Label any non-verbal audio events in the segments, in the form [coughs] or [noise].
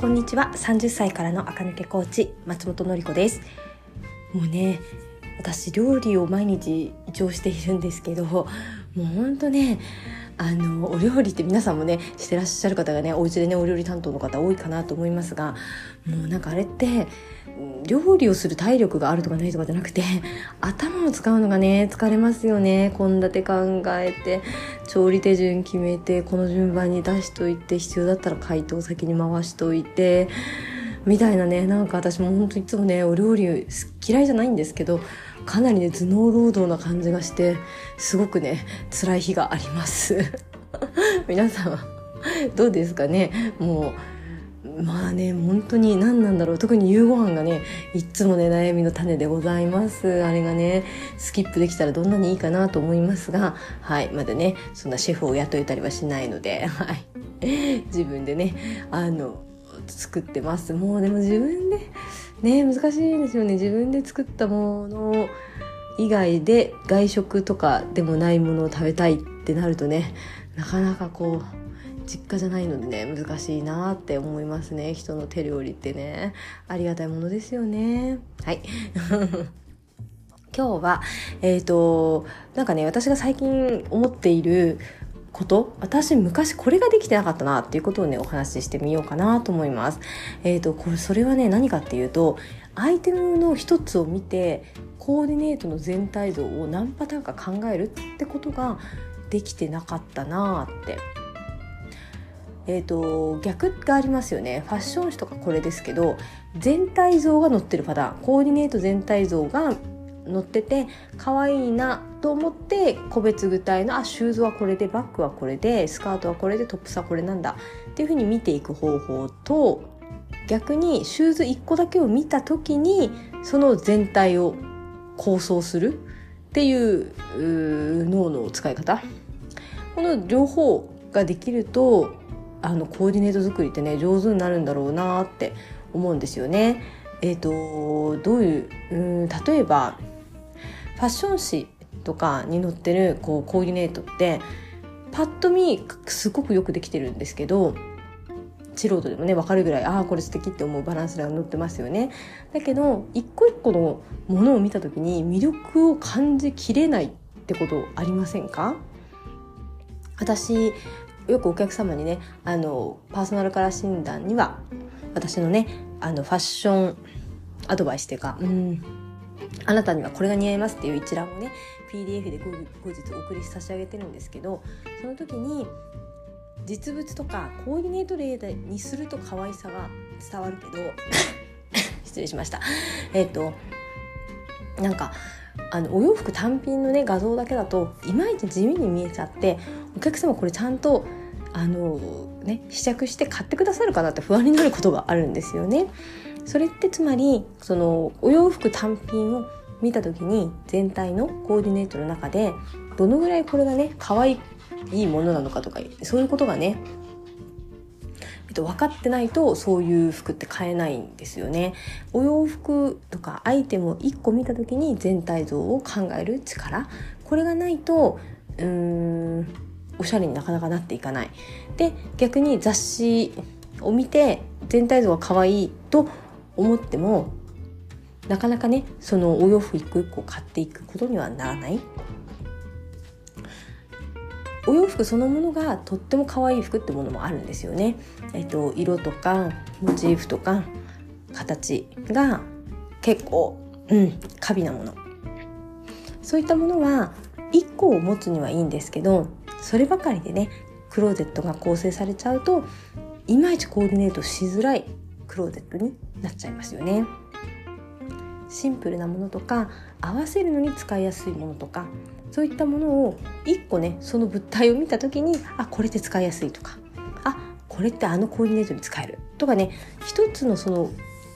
こんにちは。30歳からの赤抜けコーチ松本の子です。もうね私料理を毎日一応しているんですけどもうほんとねあのお料理って皆さんもねしてらっしゃる方がねお家でねお料理担当の方多いかなと思いますがもうなんかあれって料理をする体力があるとかないとかじゃなくて頭を使うのがね疲れますよね。献立考えて調理手順決めてこの順番に出しといて必要だったら解凍先に回しといてみたいなねなんか私も本当いつもねお料理嫌いじゃないんですけどかなりね頭脳労働な感じがしてすごくね辛い日があります。[laughs] 皆さんはどうですかね？もうまあね本当に何なんだろう？特に夕ご飯がねいっつもね悩みの種でございます。あれがねスキップできたらどんなにいいかなと思いますがはいまだねそんなシェフを雇えたりはしないのではい。自分でねあの作ってます。もうでも自分でね難しいですよね。自分で作ったもの以外で外食とかでもないものを食べたいってなるとねなかなかこう実家じゃないのでね難しいなって思いますね。人の手料理ってね。ありがたいものですよね。はい。[laughs] 今日はえっ、ー、となんかね私が最近思っていること私昔これができてなかったなっていうことをねお話ししてみようかなと思います。えーと、これそれはね何かっていうとアイテムの一つを見てコーディネートの全体像を何パターンか考えるってことができてなかったなって。えーと逆がありますよねファッション誌とかこれですけど全体像が載ってるパターンコーディネート全体像が載ってて可愛いなと思って個別具体のあシューズはこれでバッグはこれでスカートはこれでトップスはこれなんだっていうふうに見ていく方法と逆にシューズ1個だけを見た時にその全体を構想するっていう脳の使い方この両方ができるとあのコーディネート作りってね上手になるんだろうなって思うんですよね。えーと、どういううん例えばファッション誌とかに載ってるこうコーディネートってパッと見すごくよくできてるんですけど素人でもね分かるぐらいああこれ素敵って思うバランスが載ってますよね。だけど一個一個のものを見た時に魅力を感じきれないってことありませんか？私よくお客様にねあのパーソナルカラー診断には私のねあのファッションアドバイスというかうんあなたにはこれが似合いますっていう一覧をね PDF で後日お送り差し上げてるんですけどその時に実物とかコーディネート例にすると可愛さが伝わるけど [laughs] 失礼しましたえっ、ー、となんかあのお洋服単品のね画像だけだといまいち地味に見えちゃってお客様これちゃんとあのね試着して買ってくださるかなって不安になることがあるんですよね。それってつまりそのお洋服単品を見た時に全体のコーディネートの中でどのぐらいこれがね可愛いものなのかとかそういうことがねえっと、分かってないとそういう服って買えないんですよね。お洋服とかアイテムを1個見た時に全体像を考える力これがないとうーんおしゃれになかなかなっていかない。で逆に雑誌を見て全体像が可愛いと思ってもなかなかねそのお洋服一個一個買っていくことにはならないお洋服そのものがとっても可愛い服ってものもあるんですよね。えっと、色とかモチーフとか形が結構、うん、過敏なもの。そういったものは1個を持つにはいいんですけどそればかりでねクローゼットが構成されちゃうといまいちコーディネートしづらいクローゼットになっちゃいますよね。シンプルなものとか合わせるのに使いやすいものとかそういったものを1個ねその物体を見た時にあこれって使いやすいとかあこれってあのコーディネートに使えるとかね一つのその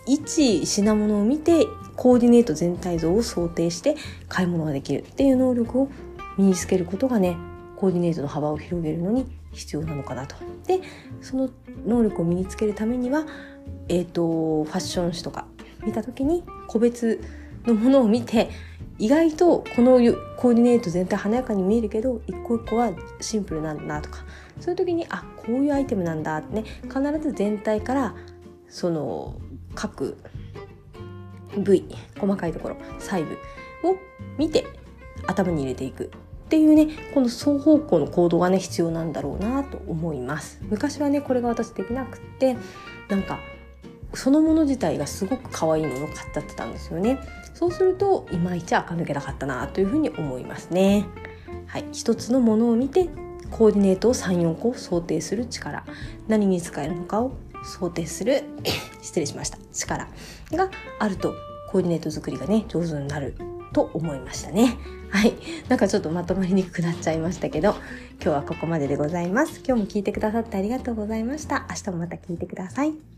一品物を見てコーディネート全体像を想定して買い物ができるっていう能力を身につけることがねコーディネートの幅を広げるのに必要なのかなと。でその能力を身につけるためには、えーと、ファッション誌とか見た時に個別のものを見て意外とこのコーディネート全体華やかに見えるけど一個一個はシンプルなんだなとかそういう時にあこういうアイテムなんだってね必ず全体からその各部位細かいところ細部を見て頭に入れていく。っていうねこの双方向の行動がね必要なんだろうなと思います。昔はねこれが私できなくってなんかそのもの自体がすごく可愛いものを買っちゃってたんですよね。そうするといまいち垢抜けなかったなというふうに思いますね。はい。一つのものを見てコーディネートを34個想定する力。何に使えるのかを想定する [coughs] 失礼しました。力があるとコーディネート作りがね上手になると思いましたね。はい。なんかちょっとまとまりにくくなっちゃいましたけど今日はここまででございます。今日も聞いてくださってありがとうございました。明日もまた聞いてください。